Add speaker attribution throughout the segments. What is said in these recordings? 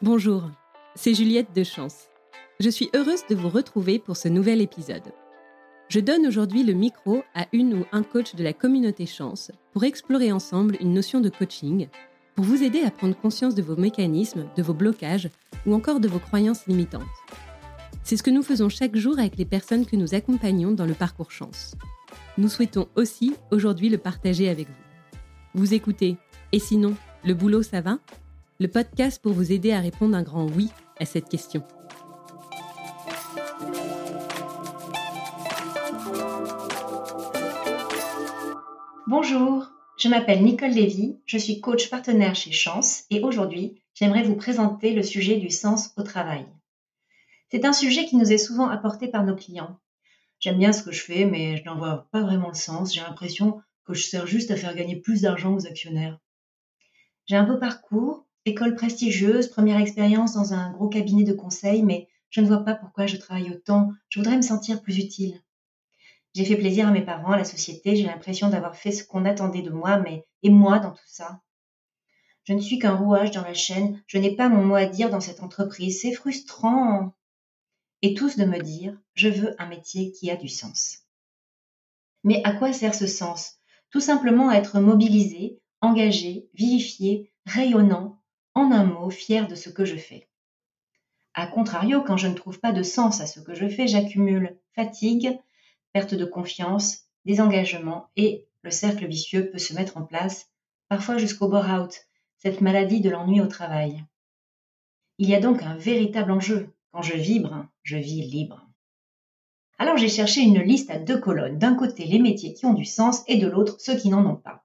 Speaker 1: Bonjour, c'est Juliette de Chance. Je suis heureuse de vous retrouver pour ce nouvel épisode. Je donne aujourd'hui le micro à une ou un coach de la communauté Chance pour explorer ensemble une notion de coaching, pour vous aider à prendre conscience de vos mécanismes, de vos blocages ou encore de vos croyances limitantes. C'est ce que nous faisons chaque jour avec les personnes que nous accompagnons dans le parcours Chance. Nous souhaitons aussi aujourd'hui le partager avec vous. Vous écoutez Et sinon, le boulot ça va? Le podcast pour vous aider à répondre un grand oui à cette question.
Speaker 2: Bonjour, je m'appelle Nicole Lévy, je suis coach partenaire chez Chance et aujourd'hui, j'aimerais vous présenter le sujet du sens au travail. C'est un sujet qui nous est souvent apporté par nos clients. J'aime bien ce que je fais, mais je n'en vois pas vraiment le sens. J'ai l'impression que je sers juste à faire gagner plus d'argent aux actionnaires. J'ai un beau parcours, École prestigieuse, première expérience dans un gros cabinet de conseil, mais je ne vois pas pourquoi je travaille autant. Je voudrais me sentir plus utile. J'ai fait plaisir à mes parents, à la société, j'ai l'impression d'avoir fait ce qu'on attendait de moi, mais et moi dans tout ça Je ne suis qu'un rouage dans la chaîne, je n'ai pas mon mot à dire dans cette entreprise, c'est frustrant. Et tous de me dire, je veux un métier qui a du sens. Mais à quoi sert ce sens? Tout simplement à être mobilisé, engagé, vivifié, rayonnant, en un mot, fier de ce que je fais. A contrario, quand je ne trouve pas de sens à ce que je fais, j'accumule fatigue, perte de confiance, désengagement et le cercle vicieux peut se mettre en place, parfois jusqu'au bore-out, cette maladie de l'ennui au travail. Il y a donc un véritable enjeu. Quand je vibre, je vis libre. Alors j'ai cherché une liste à deux colonnes. D'un côté les métiers qui ont du sens et de l'autre ceux qui n'en ont pas.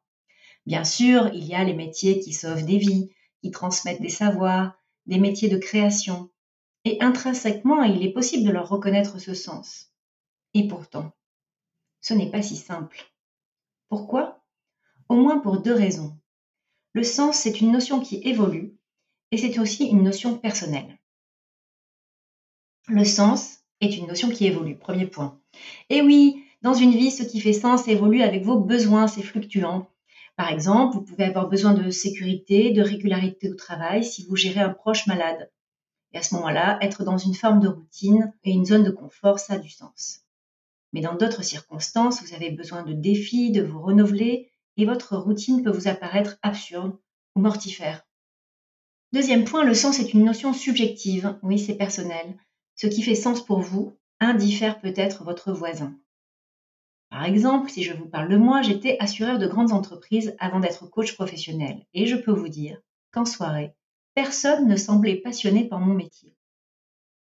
Speaker 2: Bien sûr, il y a les métiers qui sauvent des vies, qui transmettent des savoirs, des métiers de création. Et intrinsèquement, il est possible de leur reconnaître ce sens. Et pourtant, ce n'est pas si simple. Pourquoi? Au moins pour deux raisons. Le sens, c'est une notion qui évolue et c'est aussi une notion personnelle. Le sens est une notion qui évolue, premier point. Et oui, dans une vie, ce qui fait sens évolue avec vos besoins, c'est fluctuant. Par exemple, vous pouvez avoir besoin de sécurité, de régularité au travail si vous gérez un proche malade. Et à ce moment-là, être dans une forme de routine et une zone de confort, ça a du sens. Mais dans d'autres circonstances, vous avez besoin de défis, de vous renouveler, et votre routine peut vous apparaître absurde ou mortifère. Deuxième point, le sens est une notion subjective. Oui, c'est personnel. Ce qui fait sens pour vous indiffère peut-être votre voisin. Par exemple, si je vous parle de moi, j'étais assureur de grandes entreprises avant d'être coach professionnel. Et je peux vous dire qu'en soirée, personne ne semblait passionné par mon métier.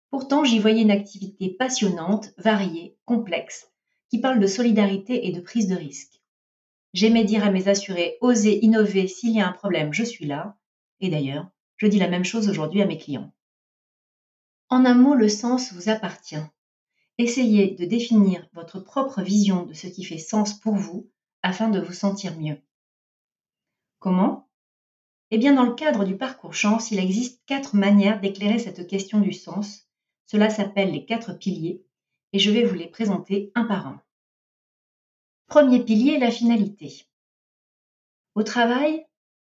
Speaker 2: Pourtant, j'y voyais une activité passionnante, variée, complexe, qui parle de solidarité et de prise de risque. J'aimais dire à mes assurés, osez innover, s'il y a un problème, je suis là. Et d'ailleurs, je dis la même chose aujourd'hui à mes clients. En un mot, le sens vous appartient. Essayez de définir votre propre vision de ce qui fait sens pour vous afin de vous sentir mieux. Comment? Eh bien, dans le cadre du parcours chance, il existe quatre manières d'éclairer cette question du sens. Cela s'appelle les quatre piliers et je vais vous les présenter un par un. Premier pilier, la finalité. Au travail,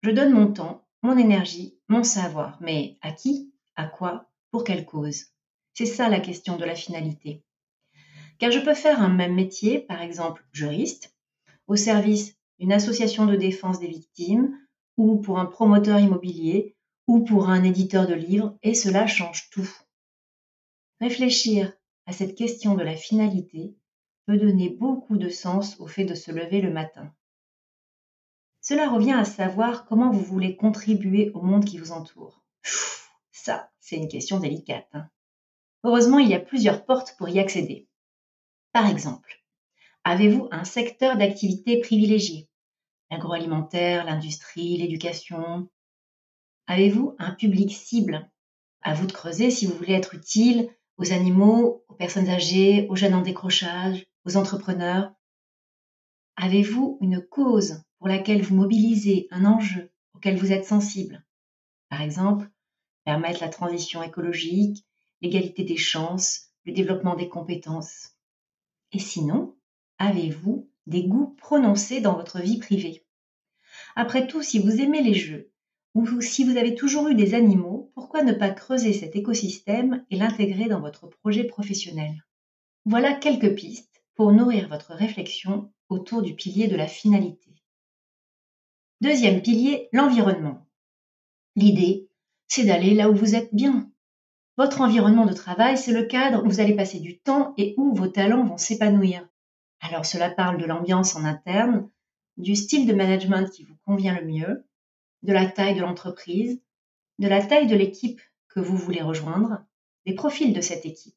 Speaker 2: je donne mon temps, mon énergie, mon savoir, mais à qui, à quoi, pour quelle cause? C'est ça la question de la finalité. Car je peux faire un même métier, par exemple juriste, au service d'une association de défense des victimes, ou pour un promoteur immobilier, ou pour un éditeur de livres, et cela change tout. Réfléchir à cette question de la finalité peut donner beaucoup de sens au fait de se lever le matin. Cela revient à savoir comment vous voulez contribuer au monde qui vous entoure. ça, c'est une question délicate. Hein. Heureusement, il y a plusieurs portes pour y accéder. Par exemple, avez-vous un secteur d'activité privilégié? L'agroalimentaire, l'industrie, l'éducation Avez-vous un public cible? À vous de creuser si vous voulez être utile aux animaux, aux personnes âgées, aux jeunes en décrochage, aux entrepreneurs. Avez-vous une cause pour laquelle vous mobilisez un enjeu auquel vous êtes sensible? Par exemple, permettre la transition écologique, l'égalité des chances, le développement des compétences. Et sinon, avez-vous des goûts prononcés dans votre vie privée? Après tout, si vous aimez les jeux, Ou si vous avez toujours eu des animaux, pourquoi ne pas creuser cet écosystème et l'intégrer dans votre projet professionnel? Voilà quelques pistes pour nourrir votre réflexion autour du pilier de la finalité. Deuxième pilier, l'environnement. L'idée, c'est d'aller là où vous êtes bien. Votre environnement de travail, c'est le cadre où vous allez passer du temps et où vos talents vont s'épanouir. Alors cela parle de l'ambiance en interne, du style de management qui vous convient le mieux, de la taille de l'entreprise, de la taille de l'équipe que vous voulez rejoindre, des profils de cette équipe.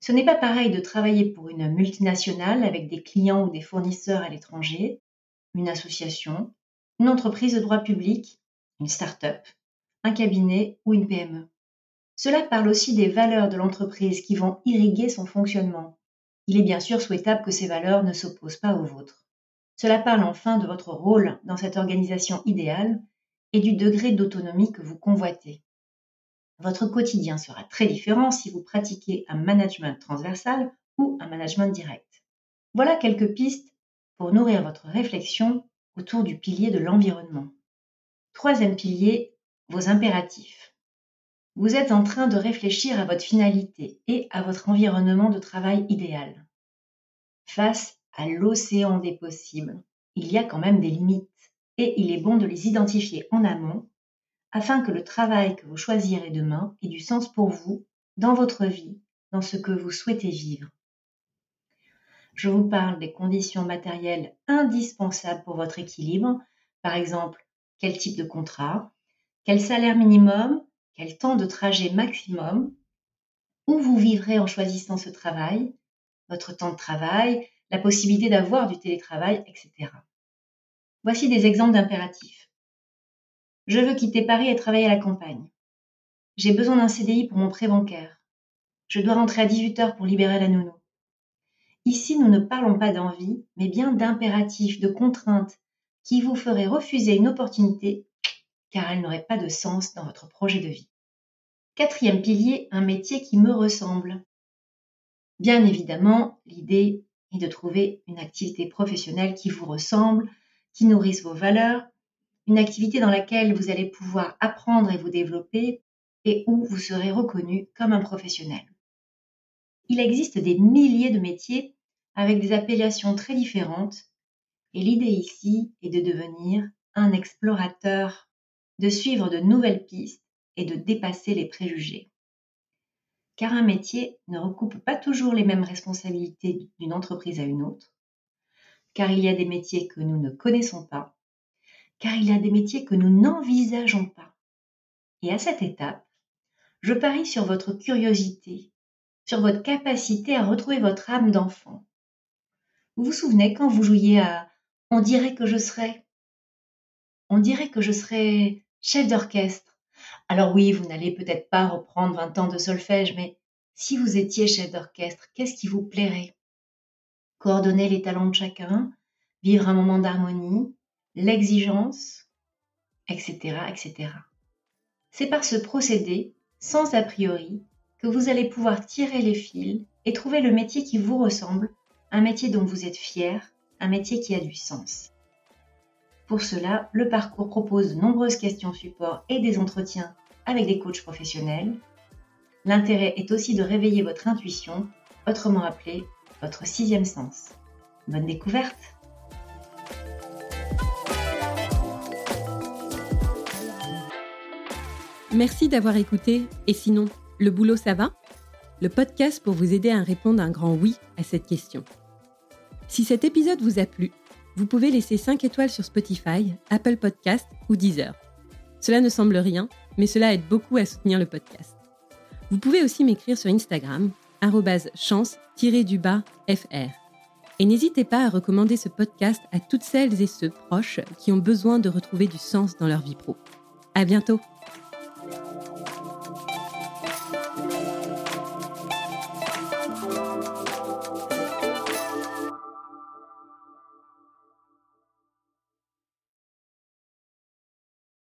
Speaker 2: Ce n'est pas pareil de travailler pour une multinationale avec des clients ou des fournisseurs à l'étranger, une association, une entreprise de droit public, une start-up, un cabinet ou une PME. Cela parle aussi des valeurs de l'entreprise qui vont irriguer son fonctionnement. Il est bien sûr souhaitable que ces valeurs ne s'opposent pas aux vôtres. Cela parle enfin de votre rôle dans cette organisation idéale et du degré d'autonomie que vous convoitez. Votre quotidien sera très différent si vous pratiquez un management transversal ou un management direct. Voilà quelques pistes pour nourrir votre réflexion autour du pilier de l'environnement. Troisième pilier, vos impératifs. Vous êtes en train de réfléchir à votre finalité et à votre environnement de travail idéal. Face à l'océan des possibles, il y a quand même des limites et il est bon de les identifier en amont afin que le travail que vous choisirez demain ait du sens pour vous, dans votre vie, dans ce que vous souhaitez vivre. Je vous parle des conditions matérielles indispensables pour votre équilibre, par exemple quel type de contrat, quel salaire minimum, quel temps de trajet maximum, où vous vivrez en choisissant ce travail, votre temps de travail, la possibilité d'avoir du télétravail, etc. Voici des exemples d'impératifs. Je veux quitter Paris et travailler à la campagne. J'ai besoin d'un CDI pour mon prêt bancaire. Je dois rentrer à 18h pour libérer la nounou. Ici, nous ne parlons pas d'envie, mais bien d'impératifs, de contraintes qui vous feraient refuser une opportunité car elle n'aurait pas de sens dans votre projet de vie. Quatrième pilier, un métier qui me ressemble. Bien évidemment, l'idée et de trouver une activité professionnelle qui vous ressemble, qui nourrisse vos valeurs, une activité dans laquelle vous allez pouvoir apprendre et vous développer et où vous serez reconnu comme un professionnel. Il existe des milliers de métiers avec des appellations très différentes et l'idée ici est de devenir un explorateur, de suivre de nouvelles pistes et de dépasser les préjugés car un métier ne recoupe pas toujours les mêmes responsabilités d'une entreprise à une autre, car il y a des métiers que nous ne connaissons pas, car il y a des métiers que nous n'envisageons pas. Et à cette étape, je parie sur votre curiosité, sur votre capacité à retrouver votre âme d'enfant. Vous vous souvenez quand vous jouiez à On dirait que je serais On dirait que je serais chef d'orchestre alors oui, vous n'allez peut-être pas reprendre 20 ans de solfège, mais si vous étiez chef d'orchestre, qu'est-ce qui vous plairait? Coordonner les talents de chacun, vivre un moment d'harmonie, l'exigence, etc., etc. C'est par ce procédé, sans a priori, que vous allez pouvoir tirer les fils et trouver le métier qui vous ressemble, un métier dont vous êtes fier, un métier qui a du sens. Pour cela, le parcours propose de nombreuses questions support et des entretiens avec des coachs professionnels. L'intérêt est aussi de réveiller votre intuition, autrement appelée votre sixième sens. Bonne découverte
Speaker 1: Merci d'avoir écouté. Et sinon, le boulot, ça va? Le podcast pour vous aider à répondre un grand oui à cette question. Si cet épisode vous a plu, vous pouvez laisser 5 étoiles sur Spotify, Apple Podcast ou Deezer. Cela ne semble rien, mais cela aide beaucoup à soutenir le podcast. Vous pouvez aussi m'écrire sur Instagram, chance-fr. Et n'hésitez pas à recommander ce podcast à toutes celles et ceux proches qui ont besoin de retrouver du sens dans leur vie pro. À bientôt!